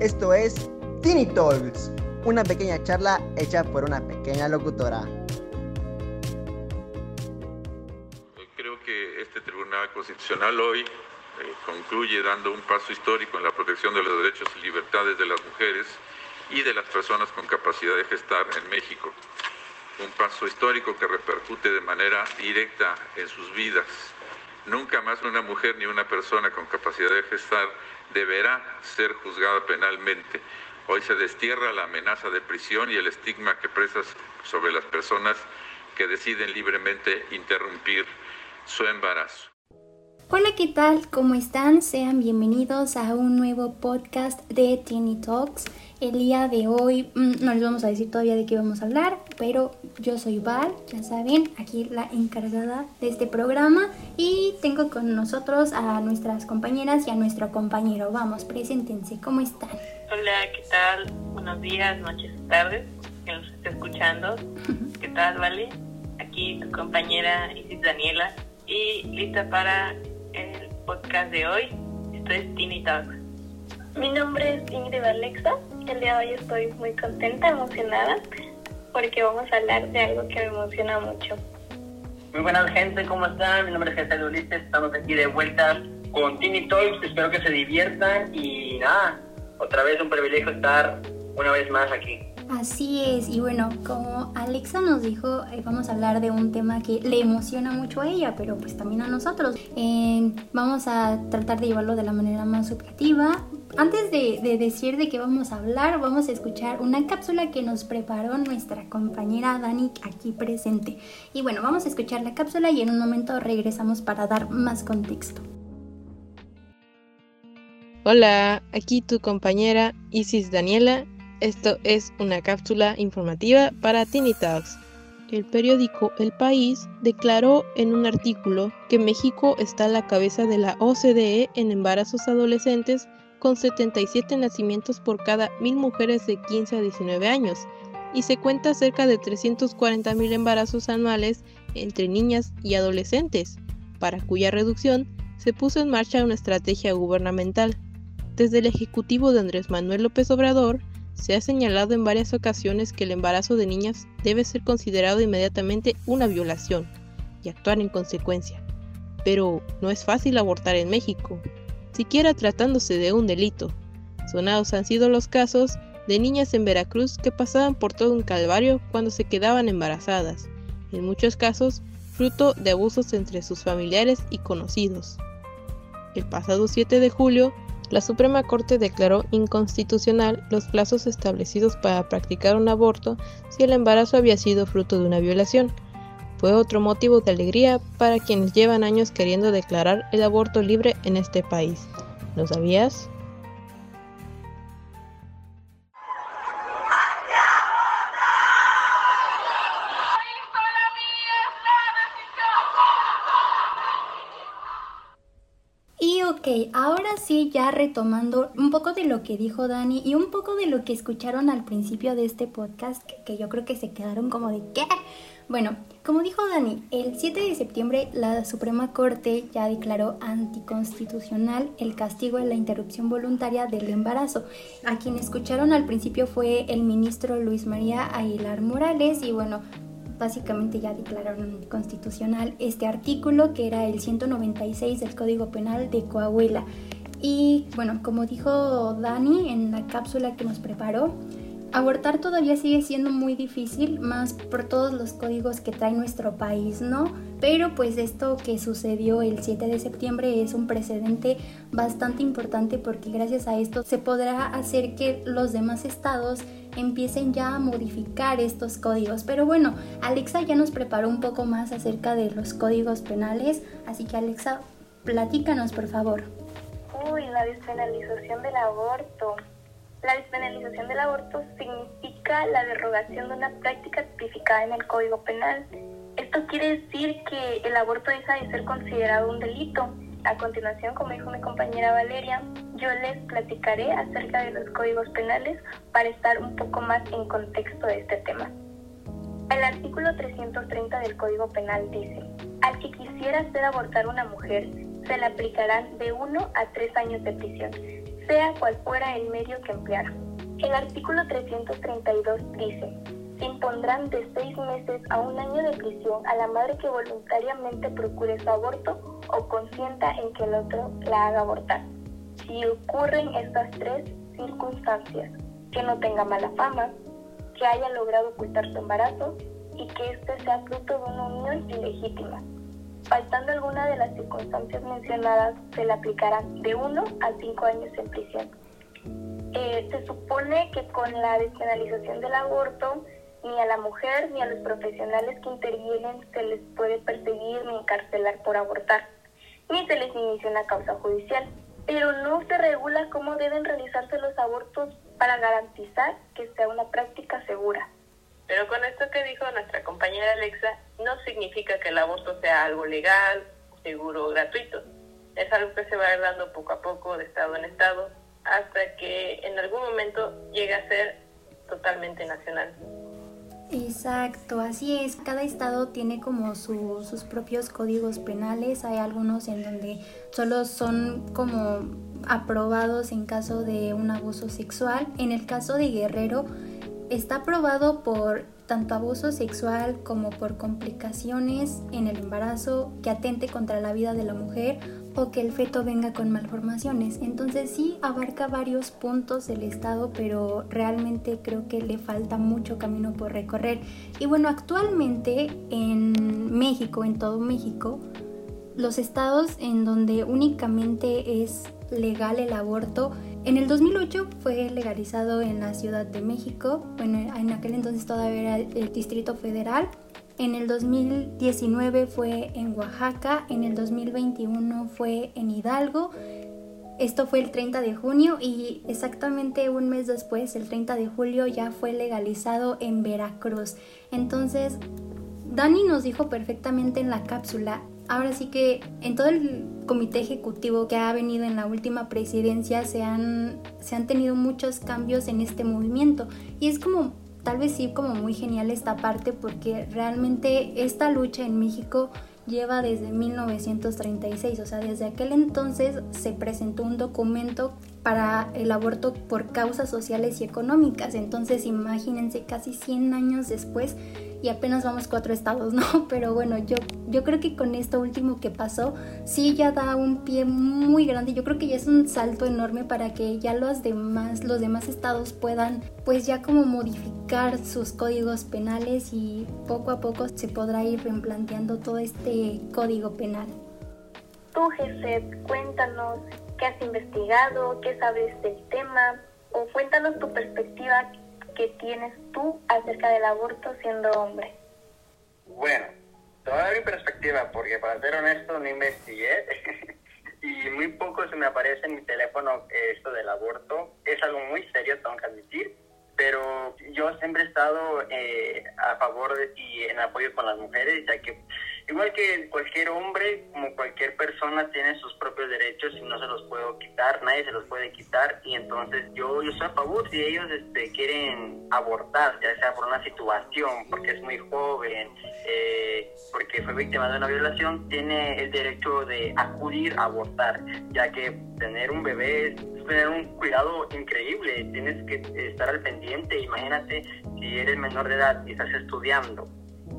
Esto es Tiny Talks, una pequeña charla hecha por una pequeña locutora. Creo que este Tribunal Constitucional hoy eh, concluye dando un paso histórico en la protección de los derechos y libertades de las mujeres y de las personas con capacidad de gestar en México. Un paso histórico que repercute de manera directa en sus vidas. Nunca más una mujer ni una persona con capacidad de gestar deberá ser juzgada penalmente. Hoy se destierra la amenaza de prisión y el estigma que presas sobre las personas que deciden libremente interrumpir su embarazo. Hola, ¿qué tal? ¿Cómo están? Sean bienvenidos a un nuevo podcast de Teeny Talks. El día de hoy mm, no les vamos a decir todavía de qué vamos a hablar, pero yo soy Val, ya saben, aquí la encargada de este programa y tengo con nosotros a nuestras compañeras y a nuestro compañero. Vamos, preséntense, ¿cómo están? Hola, ¿qué tal? Buenos días, noches, tardes, que nos esté escuchando. ¿Qué tal, Vale? Aquí tu compañera Isis Daniela y lista para el podcast de hoy. Esto es Tiny Talks. Mi nombre es Ingrid Alexa. El día de hoy estoy muy contenta, emocionada, porque vamos a hablar de algo que me emociona mucho. Muy buenas gente, ¿cómo están? Mi nombre es Jesús Ulises, estamos aquí de vuelta con Tiny Talks, espero que se diviertan y nada, otra vez un privilegio estar una vez más aquí. Así es, y bueno, como Alexa nos dijo, eh, vamos a hablar de un tema que le emociona mucho a ella, pero pues también a nosotros. Eh, vamos a tratar de llevarlo de la manera más subjetiva. Antes de, de, decir de qué vamos a hablar, vamos a escuchar una cápsula que nos preparó nuestra compañera Dani aquí presente. Y bueno, vamos a escuchar la cápsula y en un momento regresamos para dar más contexto. Hola, aquí tu compañera Isis Daniela esto es una cápsula informativa para Tiny Talks. El periódico El País declaró en un artículo que México está a la cabeza de la OCDE en embarazos adolescentes con 77 nacimientos por cada mil mujeres de 15 a 19 años y se cuenta cerca de 340 mil embarazos anuales entre niñas y adolescentes, para cuya reducción se puso en marcha una estrategia gubernamental. Desde el Ejecutivo de Andrés Manuel López Obrador, se ha señalado en varias ocasiones que el embarazo de niñas debe ser considerado inmediatamente una violación y actuar en consecuencia. Pero no es fácil abortar en México, siquiera tratándose de un delito. Sonados han sido los casos de niñas en Veracruz que pasaban por todo un calvario cuando se quedaban embarazadas, en muchos casos fruto de abusos entre sus familiares y conocidos. El pasado 7 de julio, la Suprema Corte declaró inconstitucional los plazos establecidos para practicar un aborto si el embarazo había sido fruto de una violación. Fue otro motivo de alegría para quienes llevan años queriendo declarar el aborto libre en este país. ¿Lo sabías? Sí, ya retomando un poco de lo que dijo Dani y un poco de lo que escucharon al principio de este podcast, que, yo creo que se quedaron como de ¿qué? Bueno, como dijo Dani, el 7 de septiembre la Suprema Corte ya declaró anticonstitucional el castigo de la interrupción voluntaria del embarazo. A quien escucharon al principio fue el ministro Luis María Aguilar Morales y bueno, básicamente ya declararon constitucional este artículo que era el 196 del Código Penal de Coahuila. Y bueno, como dijo Dani en la cápsula que nos preparó, abortar todavía sigue siendo muy difícil, más por todos los códigos que trae nuestro país, ¿no? Pero pues esto que sucedió el 7 de septiembre es un precedente bastante importante porque gracias a esto se podrá hacer que los demás estados empiecen ya a modificar estos códigos. Pero bueno, Alexa ya nos preparó un poco más acerca de los códigos penales, así que Alexa, platícanos por favor. Uy, la despenalización del aborto. La despenalización del aborto significa la derogación de una práctica tipificada en el Código Penal. Esto quiere decir que el aborto deja de ser considerado un delito. A continuación, como dijo mi compañera Valeria, yo les platicaré acerca de los códigos penales para estar un poco más en contexto de este tema. El artículo 330 del Código Penal dice, al que quisiera hacer abortar una mujer, se le aplicarán de 1 a 3 años de prisión, sea cual fuera el medio que empleara. El artículo 332 dice, se impondrán de 6 meses a un año de prisión a la madre que voluntariamente procure su aborto o consienta en que el otro la haga abortar. Si ocurren estas tres circunstancias, que no tenga mala fama, que haya logrado ocultar su embarazo y que éste sea fruto de una unión ilegítima. Faltando alguna de las circunstancias mencionadas, se le aplicará de 1 a 5 años en prisión. Eh, se supone que con la despenalización del aborto, ni a la mujer ni a los profesionales que intervienen se les puede perseguir ni encarcelar por abortar, ni se les inicia una causa judicial. Pero no se regula cómo deben realizarse los abortos para garantizar que sea una práctica segura. Pero con esto que dijo nuestra compañera Alexa, no significa que el aborto sea algo legal, seguro o gratuito. Es algo que se va dando poco a poco de estado en estado hasta que en algún momento llegue a ser totalmente nacional. Exacto, así es. Cada estado tiene como sus propios códigos penales. Hay algunos en donde solo son como aprobados en caso de un abuso sexual. En el caso de Guerrero, está aprobado por tanto abuso sexual como por complicaciones en el embarazo que atente contra la vida de la mujer o que el feto venga con malformaciones. Entonces sí abarca varios puntos del estado, pero realmente creo que le falta mucho camino por recorrer. Y bueno, actualmente en México, en todo México, los estados en donde únicamente es legal el aborto en el 2008 fue legalizado en la Ciudad de México, bueno, en aquel entonces todavía era el Distrito Federal. En el 2019 fue en Oaxaca, en el 2021 fue en Hidalgo. Esto fue el 30 de junio y exactamente un mes después, el 30 de julio, ya fue legalizado en Veracruz. Entonces, Dani nos dijo perfectamente en la cápsula, ahora sí que en todo el comité ejecutivo que ha venido en la última presidencia se han, se han tenido muchos cambios en este movimiento. Y es como tal vez sí como muy genial esta parte porque realmente esta lucha en México lleva desde 1936, o sea, desde aquel entonces se presentó un documento para el aborto por causas sociales y económicas, entonces imagínense casi 100 años después y apenas vamos cuatro estados, ¿no? Pero bueno, yo, yo creo que con esto último que pasó, sí ya da un pie muy grande. Yo creo que ya es un salto enorme para que ya los demás, los demás estados puedan, pues ya como modificar sus códigos penales y poco a poco se podrá ir replanteando todo este código penal. Tú, Geset, cuéntanos qué has investigado, qué sabes del tema, o cuéntanos tu perspectiva que tienes tú acerca del aborto siendo hombre? Bueno, te voy a dar mi perspectiva, porque para ser honesto no investigué y muy poco se me aparece en mi teléfono esto del aborto. Es algo muy serio, tengo que admitir, pero yo siempre he estado eh, a favor de, y en apoyo con las mujeres, ya que igual que cualquier hombre, como cualquier persona, tiene sus propios derechos y no se los puedo quitar, nadie se los puede quitar. Y entonces yo, yo estoy a favor si ellos este, quieren abortar, ya sea por una situación, porque es muy joven, eh, porque fue víctima de una violación, tiene el derecho de acudir a abortar, ya que tener un bebé es tener un cuidado increíble, tienes que estar al pendiente, imagínate si eres menor de edad y estás estudiando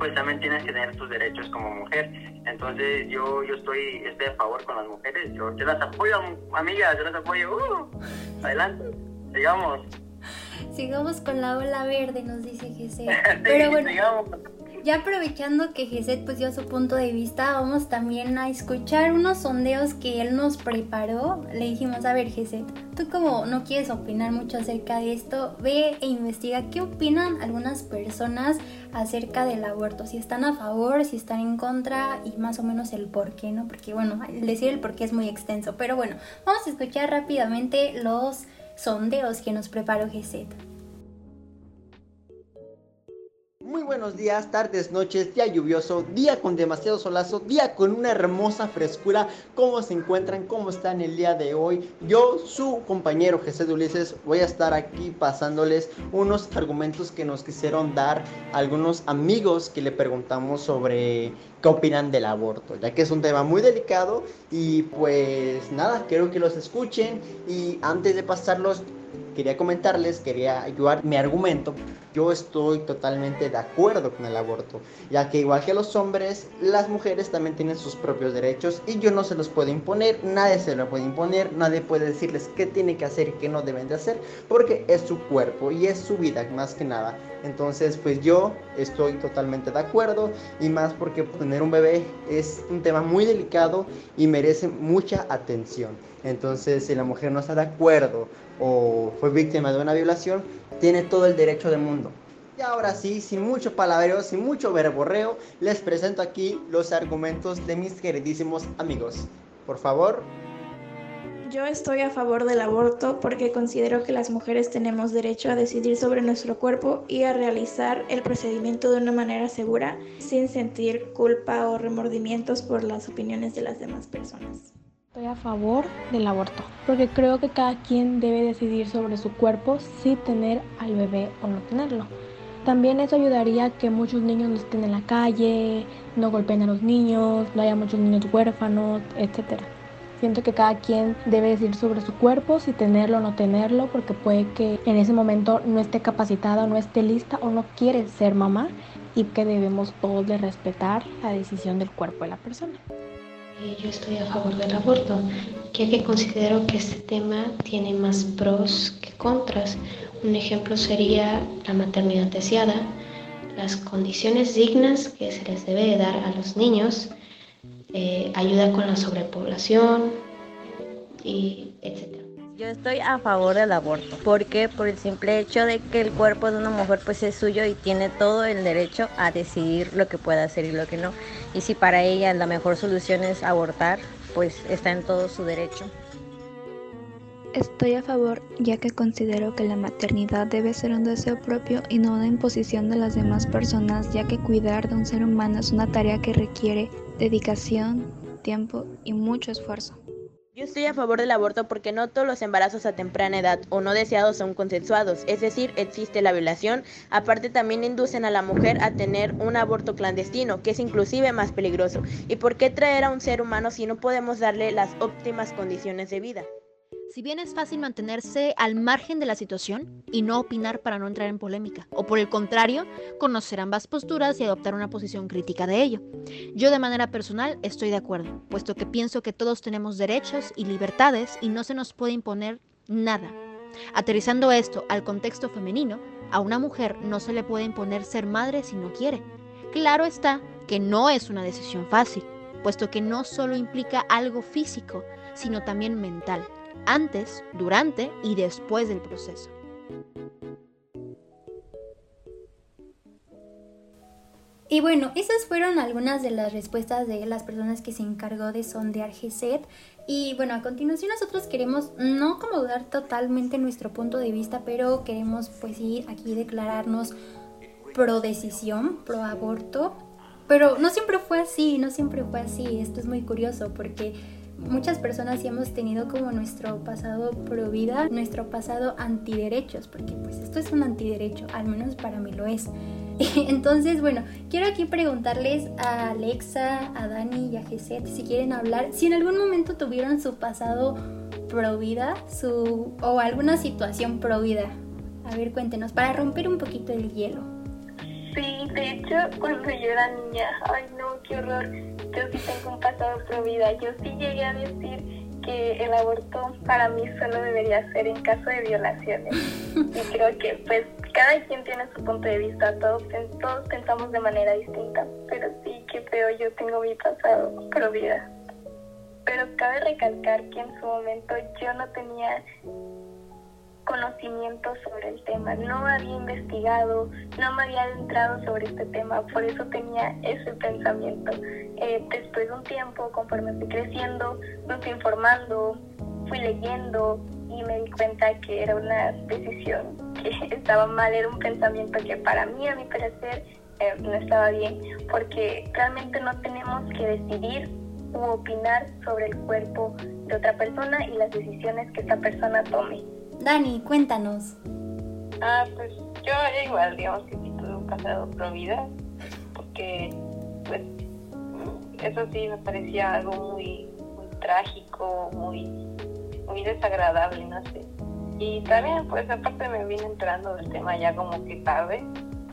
pues también tienes que tener tus derechos como mujer. Entonces yo yo estoy, estoy a favor con las mujeres, yo, te las apoyo, amigas, yo las apoyo. Uh, adelante, sigamos. Sigamos con la ola verde, nos dice Jesse. Pero bueno, ya aprovechando que Geset pues dio su punto de vista, vamos también a escuchar unos sondeos que él nos preparó. Le dijimos, a ver Geset, tú como no quieres opinar mucho acerca de esto, ve e investiga qué opinan algunas personas acerca del aborto, si están a favor, si están en contra y más o menos el por qué, ¿no? Porque bueno, decir el por qué es muy extenso, pero bueno, vamos a escuchar rápidamente los sondeos que nos preparó Geset. Muy buenos días, tardes, noches, día lluvioso, día con demasiado solazo, día con una hermosa frescura. ¿Cómo se encuentran? ¿Cómo están el día de hoy? Yo, su compañero Jesús de Ulises, voy a estar aquí pasándoles unos argumentos que nos quisieron dar algunos amigos que le preguntamos sobre qué opinan del aborto, ya que es un tema muy delicado y pues nada, quiero que los escuchen y antes de pasarlos quería comentarles, quería ayudar mi argumento. Yo estoy totalmente de acuerdo con el aborto, ya que igual que los hombres, las mujeres también tienen sus propios derechos y yo no se los puedo imponer, nadie se lo puede imponer, nadie puede decirles qué tiene que hacer y qué no deben de hacer, porque es su cuerpo y es su vida más que nada. Entonces, pues yo estoy totalmente de acuerdo y más porque tener un bebé es un tema muy delicado y merece mucha atención. Entonces, si la mujer no está de acuerdo o fue víctima de una violación, tiene todo el derecho del mundo. Y ahora sí, sin mucho palabreo, sin mucho verborreo, les presento aquí los argumentos de mis queridísimos amigos. Por favor. Yo estoy a favor del aborto porque considero que las mujeres tenemos derecho a decidir sobre nuestro cuerpo y a realizar el procedimiento de una manera segura sin sentir culpa o remordimientos por las opiniones de las demás personas. Estoy a favor del aborto, porque creo que cada quien debe decidir sobre su cuerpo si tener al bebé o no tenerlo. También eso ayudaría a que muchos niños no estén en la calle, no golpeen a los niños, no haya muchos niños huérfanos, etc. Siento que cada quien debe decidir sobre su cuerpo, si tenerlo o no tenerlo, porque puede que en ese momento no esté capacitada, no esté lista o no quiere ser mamá y que debemos todos de respetar la decisión del cuerpo de la persona. Yo estoy a favor del aborto, ya que considero que este tema tiene más pros que contras. Un ejemplo sería la maternidad deseada, las condiciones dignas que se les debe dar a los niños, eh, ayuda con la sobrepoblación, y etc. Yo estoy a favor del aborto, porque por el simple hecho de que el cuerpo de una mujer pues es suyo y tiene todo el derecho a decidir lo que puede hacer y lo que no. Y si para ella la mejor solución es abortar, pues está en todo su derecho. Estoy a favor ya que considero que la maternidad debe ser un deseo propio y no una imposición de las demás personas, ya que cuidar de un ser humano es una tarea que requiere dedicación, tiempo y mucho esfuerzo. Yo estoy a favor del aborto porque no todos los embarazos a temprana edad o no deseados son consensuados, es decir, existe la violación. Aparte también inducen a la mujer a tener un aborto clandestino, que es inclusive más peligroso. ¿Y por qué traer a un ser humano si no podemos darle las óptimas condiciones de vida? Si bien es fácil mantenerse al margen de la situación y no opinar para no entrar en polémica, o por el contrario, conocer ambas posturas y adoptar una posición crítica de ello. Yo de manera personal estoy de acuerdo, puesto que pienso que todos tenemos derechos y libertades y no se nos puede imponer nada. Aterrizando esto al contexto femenino, a una mujer no se le puede imponer ser madre si no quiere. Claro está que no es una decisión fácil, puesto que no solo implica algo físico, sino también mental antes, durante y después del proceso. Y bueno, esas fueron algunas de las respuestas de las personas que se encargó de sondear GSET. Y bueno, a continuación nosotros queremos no como dar totalmente nuestro punto de vista, pero queremos pues sí aquí declararnos pro decisión, pro aborto. Pero no siempre fue así, no siempre fue así. Esto es muy curioso porque muchas personas sí hemos tenido como nuestro pasado pro vida, nuestro pasado antiderechos, porque pues esto es un antiderecho, al menos para mí lo es. Entonces, bueno, quiero aquí preguntarles a Alexa, a Dani y a Geset si quieren hablar, si en algún momento tuvieron su pasado pro vida, su o alguna situación pro vida. A ver, cuéntenos, para romper un poquito el hielo. Sí, de hecho, cuando yo era niña, ay no, qué horror yo sí tengo un pasado pro vida. Yo sí llegué a decir que el aborto para mí solo debería ser en caso de violaciones. Y creo que pues cada quien tiene su punto de vista, todos, todos pensamos de manera distinta, pero sí que feo yo tengo mi pasado pro vida. Pero cabe recalcar que en su momento yo no tenía conocimiento sobre el tema, no había investigado, no me había adentrado sobre este tema, por eso tenía ese pensamiento. Eh, después de un tiempo, conforme fui creciendo, me fui informando, fui leyendo y me di cuenta que era una decisión que estaba mal, era un pensamiento que para mí, a mi parecer, eh, no estaba bien, porque realmente no tenemos que decidir u opinar sobre el cuerpo de otra persona y las decisiones que esta persona tome. Dani, cuéntanos. Ah, pues yo igual, digamos que sí tuve un pasado pro vida, porque pues eso sí me parecía algo muy, trágico, muy, muy desagradable, no sé. Y también, pues aparte me vine entrando del tema ya como que tarde.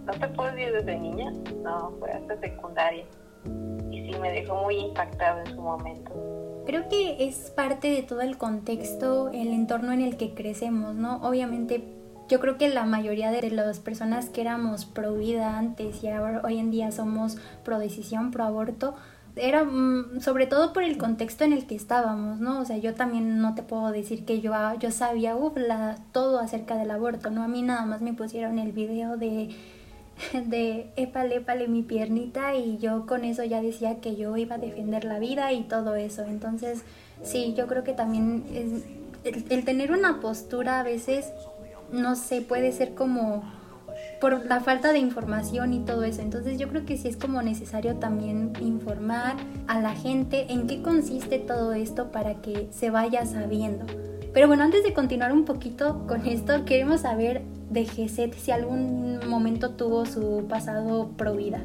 No te puedo decir desde niña, no, fue hasta secundaria. Y sí me dejó muy impactado en su momento. Creo que es parte de todo el contexto, el entorno en el que crecemos, ¿no? Obviamente yo creo que la mayoría de las personas que éramos pro vida antes y ahora hoy en día somos pro decisión, pro aborto, era mm, sobre todo por el contexto en el que estábamos, ¿no? O sea, yo también no te puedo decir que yo, ah, yo sabía todo acerca del aborto, ¿no? A mí nada más me pusieron el video de, de épale, épale mi piernita y yo con eso ya decía que yo iba a defender la vida y todo eso. Entonces, sí, yo creo que también es, el tener una postura a veces, no sé, puede ser como por la falta de información y todo eso. Entonces yo creo que sí es como necesario también informar a la gente en qué consiste todo esto para que se vaya sabiendo. Pero bueno, antes de continuar un poquito con esto, queremos saber de Geset si algún momento tuvo su pasado pro vida.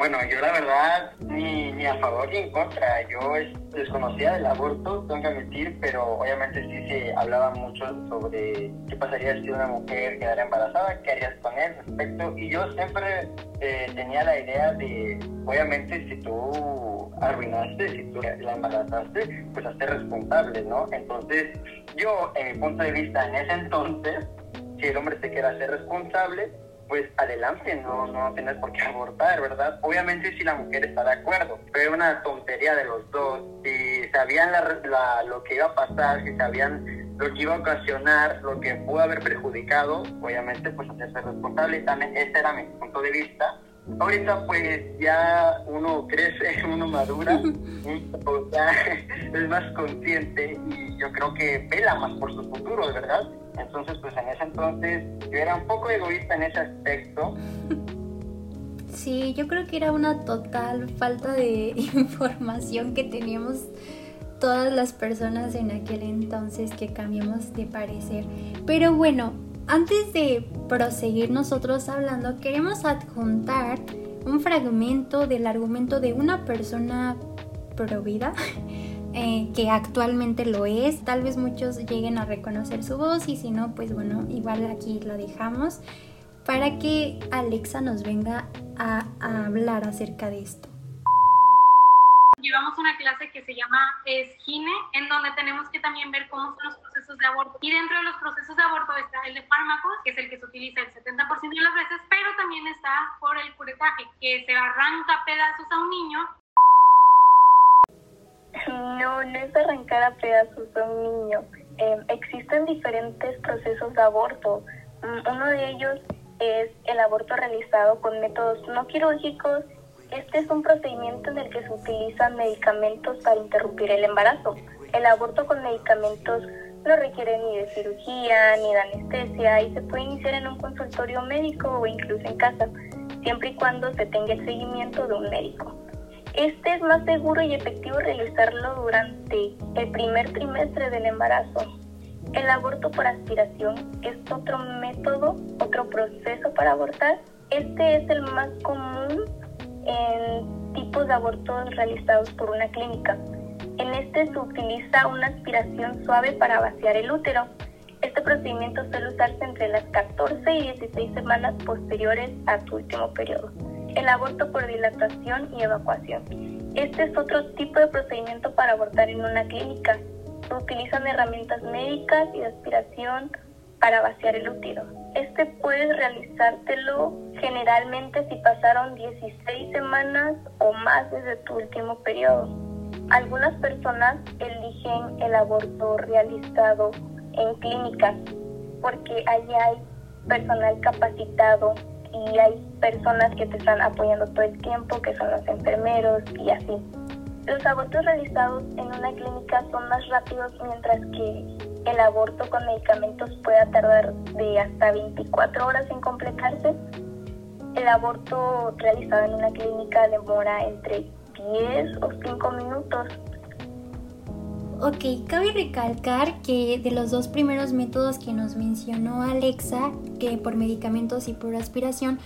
Bueno, yo la verdad ni, ni a favor ni en contra. Yo desconocía del aborto, tengo que admitir, pero obviamente sí se hablaba mucho sobre qué pasaría si una mujer quedara embarazada, qué harías con él respecto. Y yo siempre eh, tenía la idea de, obviamente, si tú arruinaste, si tú la embarazaste, pues hacer responsable, ¿no? Entonces, yo, en mi punto de vista, en ese entonces, si el hombre se quiere hacer responsable, pues adelante, no, no tienes por qué abortar, ¿verdad? Obviamente si la mujer está de acuerdo, pero una tontería de los dos. Si sabían la, lo que iba a pasar, si sabían lo que iba a ocasionar, lo que pudo haber perjudicado, obviamente pues hacerse responsable. También ese era mi punto de vista. Ahorita pues ya uno crece, uno madura, ya es más consciente y yo creo que vela más por su futuro, ¿verdad? Entonces, pues en ese entonces yo era un poco egoísta en ese aspecto. Sí, yo creo que era una total falta de información que teníamos todas las personas en aquel entonces que cambiamos de parecer. Pero bueno, antes de proseguir nosotros hablando, queremos adjuntar un fragmento del argumento de una persona pro vida eh, que actualmente lo es. Tal vez muchos lleguen a reconocer su voz y si no, pues bueno, igual aquí lo dejamos para que Alexa nos venga a, hablar acerca de esto. Llevamos una clase que se llama ESGINE, en donde tenemos que también ver cómo son los procesos de aborto. Y dentro de los procesos de aborto está el de fármacos, que es el que se utiliza el 70% de las veces, pero también está por el curetaje, que se arranca pedazos a un niño no, no es arrancar a pedazos a un niño. Em, existen diferentes procesos de aborto. Mm, uno de ellos es el aborto realizado con métodos no quirúrgicos. Este es un procedimiento en el que se utilizan medicamentos para interrumpir el embarazo. El aborto con medicamentos no requiere ni de cirugía ni de anestesia y se puede iniciar en un consultorio médico o incluso en casa, siempre y cuando se tenga el seguimiento de un médico. Este es más seguro y efectivo realizarlo durante el primer trimestre del embarazo. El aborto por aspiración es otro método, otro proceso para abortar. Este es el más común en tipos de abortos realizados por una clínica. En este se utiliza una aspiración suave para vaciar el útero. Este procedimiento suele usarse entre las 14 y 16 semanas posteriores a tu último periodo el aborto por dilatación y evacuación. Este es otro tipo de procedimiento para abortar en una clínica. Se utilizan herramientas médicas y de aspiración para vaciar el útero. Este puedes realizártelo generalmente si pasaron 16 semanas o más desde tu último periodo. Algunas personas eligen el aborto realizado en clínicas porque allí hay personal capacitado y hay personas que te están apoyando todo el tiempo, que son los enfermeros y así. Los abortos realizados en una clínica son más rápidos mientras que el aborto con medicamentos pueda tardar de hasta 24 horas en completarse. El aborto realizado en una clínica demora entre 10 o 5 minutos. Ok, cabe recalcar que de los dos primeros métodos que nos mencionó Alexa, que por medicamentos y por aspiración,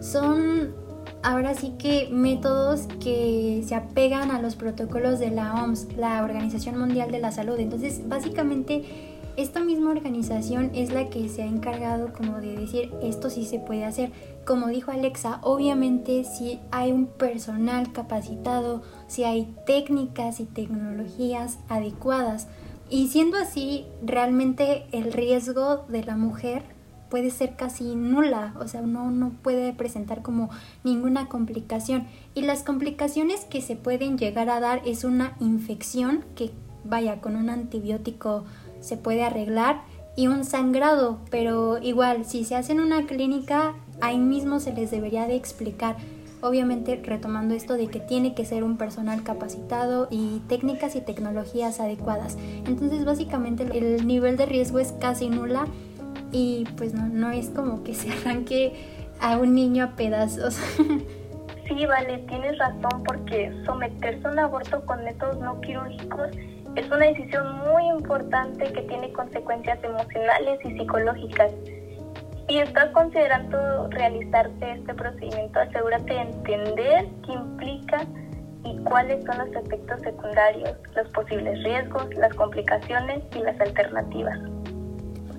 son ahora sí que métodos que se apegan a los protocolos de la OMS, la Organización Mundial de la Salud. Entonces, básicamente, esta misma organización es la que se ha encargado como de decir esto sí se puede hacer. Como dijo Alexa, obviamente si hay un personal capacitado, si hay técnicas y tecnologías adecuadas. Y siendo así, realmente el riesgo de la mujer puede ser casi nula, o sea, no, no puede presentar como ninguna complicación. Y las complicaciones que se pueden llegar a dar es una infección que, vaya, con un antibiótico se puede arreglar y un sangrado, pero igual, si se hace en una clínica, ahí mismo se les debería de explicar. Obviamente retomando esto de que tiene que ser un personal capacitado y técnicas y tecnologías adecuadas. Entonces básicamente el nivel de riesgo es casi nula y pues no, no es como que se arranque a un niño a pedazos. Sí, vale, tienes razón porque someterse a un aborto con métodos no quirúrgicos es una decisión muy importante que tiene consecuencias emocionales y psicológicas. Si estás considerando realizarte este procedimiento, asegúrate de entender qué implica y cuáles son los efectos secundarios, los posibles riesgos, las complicaciones y las alternativas.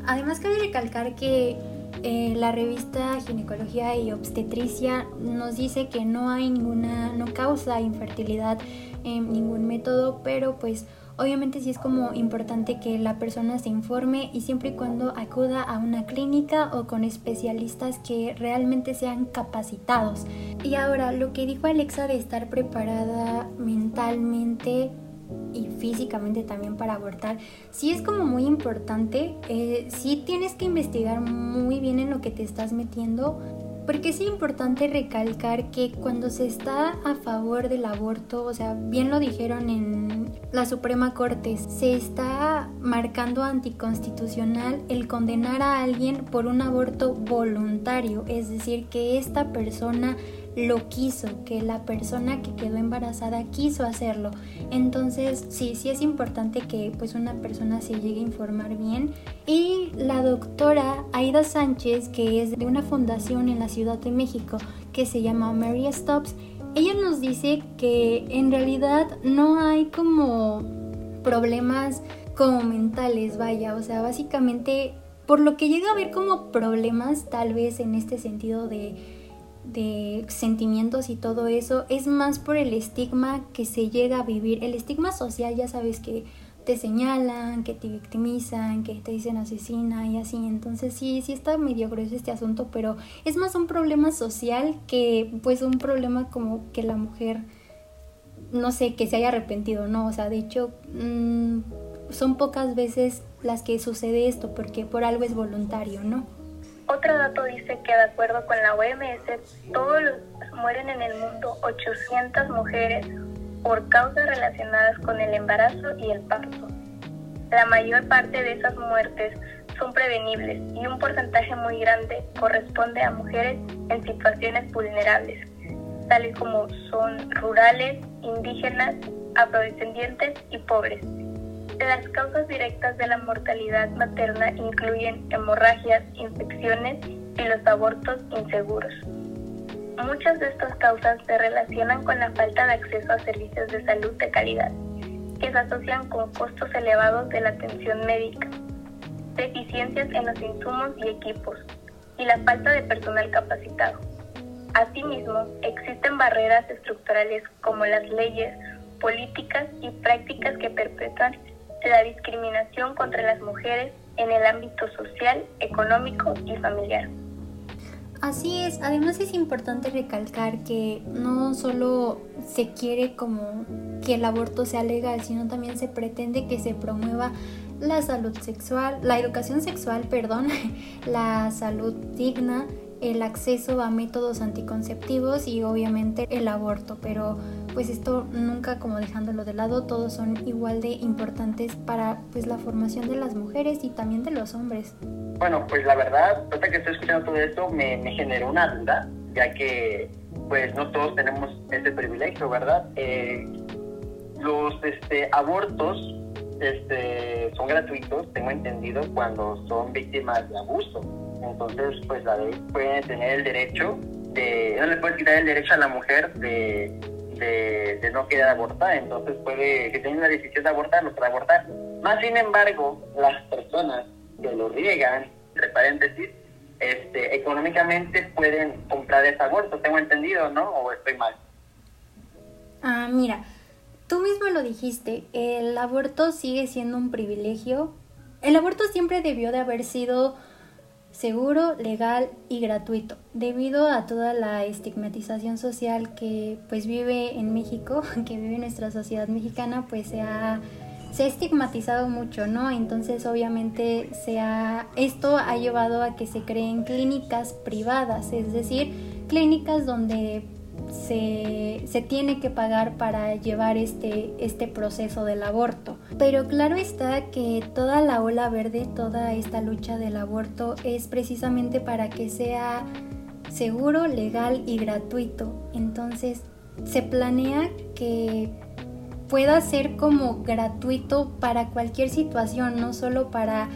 Además cabe recalcar que eh, la revista Ginecología y Obstetricia nos dice que no hay ninguna, no causa infertilidad en ningún método, pero pues obviamente sí es como importante que la persona se informe y siempre y cuando acuda a una clínica o con especialistas que realmente sean capacitados. Y ahora lo que dijo Alexa de estar preparada mentalmente y físicamente también para abortar, sí es como muy importante, eh, sí tienes que investigar muy bien en lo que te estás metiendo, porque es importante recalcar que cuando se está a favor del aborto, o sea, bien lo dijeron en la Suprema Corte, se está marcando anticonstitucional el condenar a alguien por un aborto voluntario, es decir, que esta persona lo quiso, que la persona que quedó embarazada quiso hacerlo. Entonces, sí, sí es importante que pues una persona se llegue a informar bien. Y la doctora Aida Sánchez, que es de una fundación en la Ciudad de México que se llama Mary Stops, ella nos dice que en realidad no hay como problemas como mentales, vaya, o sea, básicamente por lo que llega a ver como problemas tal vez en este sentido de de sentimientos y todo eso es más por el estigma que se llega a vivir. El estigma social, ya sabes que te señalan, que te victimizan, que te dicen asesina y así. Entonces sí, sí está medio grueso este asunto, pero es más un problema social que pues un problema como que la mujer, no sé, que se haya arrepentido, ¿no? O sea, de hecho, mm, son pocas veces las que sucede esto, porque por algo es voluntario, ¿no? Otro dato dice que de acuerdo con la OMS, todos los, mueren en el mundo 800 mujeres por causas relacionadas con el embarazo y el parto. La mayor parte de esas muertes son prevenibles y un porcentaje muy grande corresponde a mujeres en situaciones vulnerables, tales como son rurales, indígenas, afrodescendientes y pobres. Las causas directas de la mortalidad materna incluyen hemorragias, infecciones y los abortos inseguros. Muchas de estas causas se relacionan con la falta de acceso a servicios de salud de calidad, que se asocian con costos elevados de la atención médica, deficiencias en los insumos y equipos, y la falta de personal capacitado. Asimismo, existen barreras estructurales como las leyes, políticas y prácticas que perpetúan la discriminación contra las mujeres en el ámbito social, económico y familiar. Así es, además es importante recalcar que no solo se quiere como que el aborto sea legal, sino también se pretende que se promueva la salud sexual, la educación sexual, perdón, la salud digna, el acceso a métodos anticonceptivos y obviamente el aborto, pero pues esto nunca como dejándolo de lado, todos son igual de importantes para pues la formación de las mujeres y también de los hombres. Bueno, pues la verdad, ahorita que estoy escuchando todo esto me, me generó una duda ya que pues no todos tenemos ese privilegio, ¿verdad? Eh, los este, abortos este, son gratuitos, tengo entendido, cuando son víctimas de abuso. Entonces, pues la ley puede tener el derecho de, no le puede quitar el derecho a la mujer de, de, no querer abortar. Entonces puede, que tenga la decisión de abortar, lo puede abortar. Más sin embargo, las personas que lo riegan, entre paréntesis, este, económicamente pueden comprar ese aborto, tengo entendido, ¿no? ¿O estoy mal? Ah, mira, tú mismo lo dijiste, el aborto sigue siendo un privilegio. El aborto siempre debió de haber sido seguro, legal y gratuito, debido a toda la estigmatización social que pues vive en México, que vive nuestra sociedad mexicana, pues se ha, se ha estigmatizado mucho, ¿no? Entonces obviamente se ha, esto ha llevado a que se creen clínicas privadas, es decir, clínicas donde se, se, tiene que pagar para llevar este, este proceso del aborto. Pero claro está que toda la ola verde, toda esta lucha del aborto es precisamente para que sea seguro, legal y gratuito. Entonces se planea que pueda ser como gratuito para cualquier situación, no solo para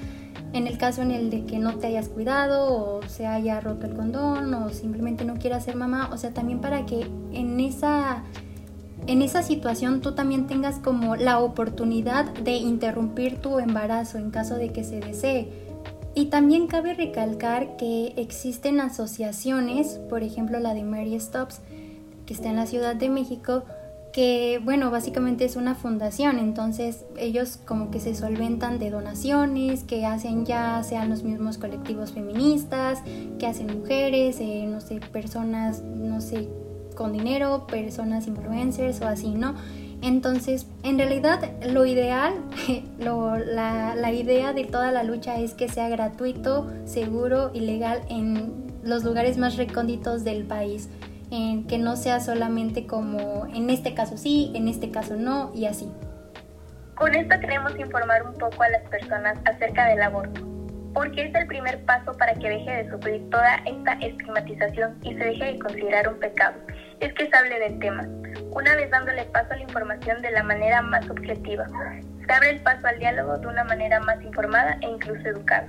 en el caso en el de que no te hayas cuidado o se haya roto el condón o simplemente no quieras ser mamá, o sea, también para que en esa en esa situación tú también tengas como la oportunidad de interrumpir tu embarazo en caso de que se desee. Y también cabe recalcar que existen asociaciones, por ejemplo la de Mary Stops, que está en la Ciudad de México, que bueno, básicamente es una fundación, entonces ellos como que se solventan de donaciones que hacen ya sean los mismos colectivos feministas, que hacen mujeres, eh, no sé, personas, no sé, con dinero, personas influencers o así, ¿no? Entonces, en realidad lo ideal, la, la idea de toda la lucha es que sea gratuito, seguro y legal en los lugares más recónditos del país en que no sea solamente como en este caso sí, en este caso no y así. Con esto queremos informar un poco a las personas acerca del aborto, porque es el primer paso para que deje de sufrir toda esta estigmatización y se deje de considerar un pecado. Es que se hable del tema, una vez dándole paso a la información de la manera más objetiva. Se abre el paso al diálogo de una manera más informada e incluso educada.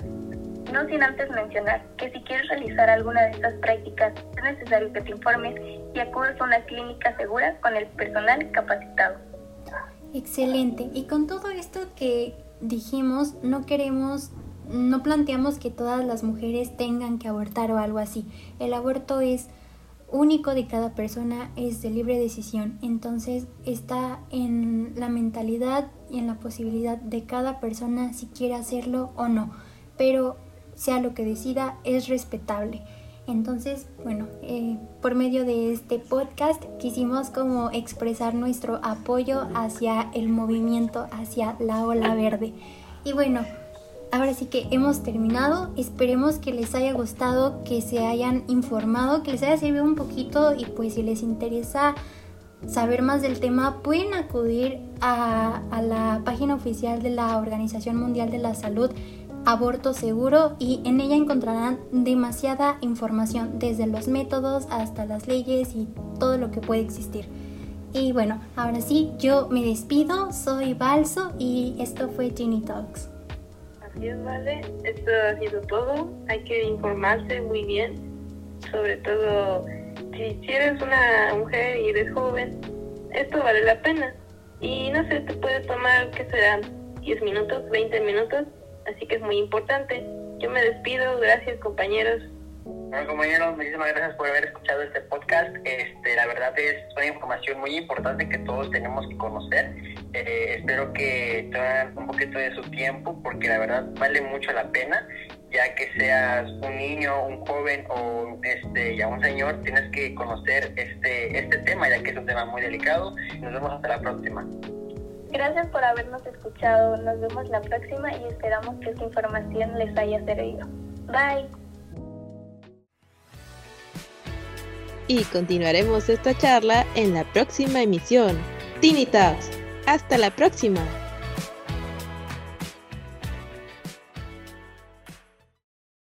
No sin antes mencionar que si quieres realizar alguna de estas prácticas es necesario que te informes y acudes a una clínica segura con el personal capacitado. Excelente. Y con todo esto que dijimos, no queremos, no planteamos que todas las mujeres tengan que abortar o algo así. El aborto es único de cada persona, es de libre decisión. Entonces está en la mentalidad y en la posibilidad de cada persona si quiere hacerlo o no. Pero sea lo que decida, es respetable. Entonces, bueno, eh, por medio de este podcast quisimos como expresar nuestro apoyo hacia el movimiento, hacia la ola verde. Y bueno, ahora sí que hemos terminado. Esperemos que les haya gustado, que se hayan informado, que les haya servido un poquito y pues si les interesa saber más del tema pueden acudir a, a la página oficial de la Organización Mundial de la Salud aborto seguro y en ella encontrarán demasiada información desde los métodos hasta las leyes y todo lo que puede existir. Y bueno, ahora sí, yo me despido, soy Balso y esto fue Ginny Talks. Así es, vale, esto ha sido todo, hay que informarse muy bien, sobre todo si, eres una mujer y eres joven, esto vale la pena. Y no sé, te puede tomar, que serán 10 minutos, 20 minutos, así que es muy importante. Yo me despido, gracias compañeros. Bueno, compañeros, muchísimas gracias por haber escuchado este podcast. Este, la verdad es una información muy importante que todos tenemos que conocer. Eh, espero que tengan un poquito de su tiempo porque la verdad vale mucho la pena. Ya que seas un niño, un joven o este, ya un señor, tienes que conocer este, este tema ya que es un tema muy delicado. Nos vemos hasta la próxima. Gracias por habernos escuchado. Nos vemos la próxima y esperamos que esta información les haya servido. Bye. Y continuaremos esta charla en la próxima emisión. Tiny Talks. Hasta la próxima.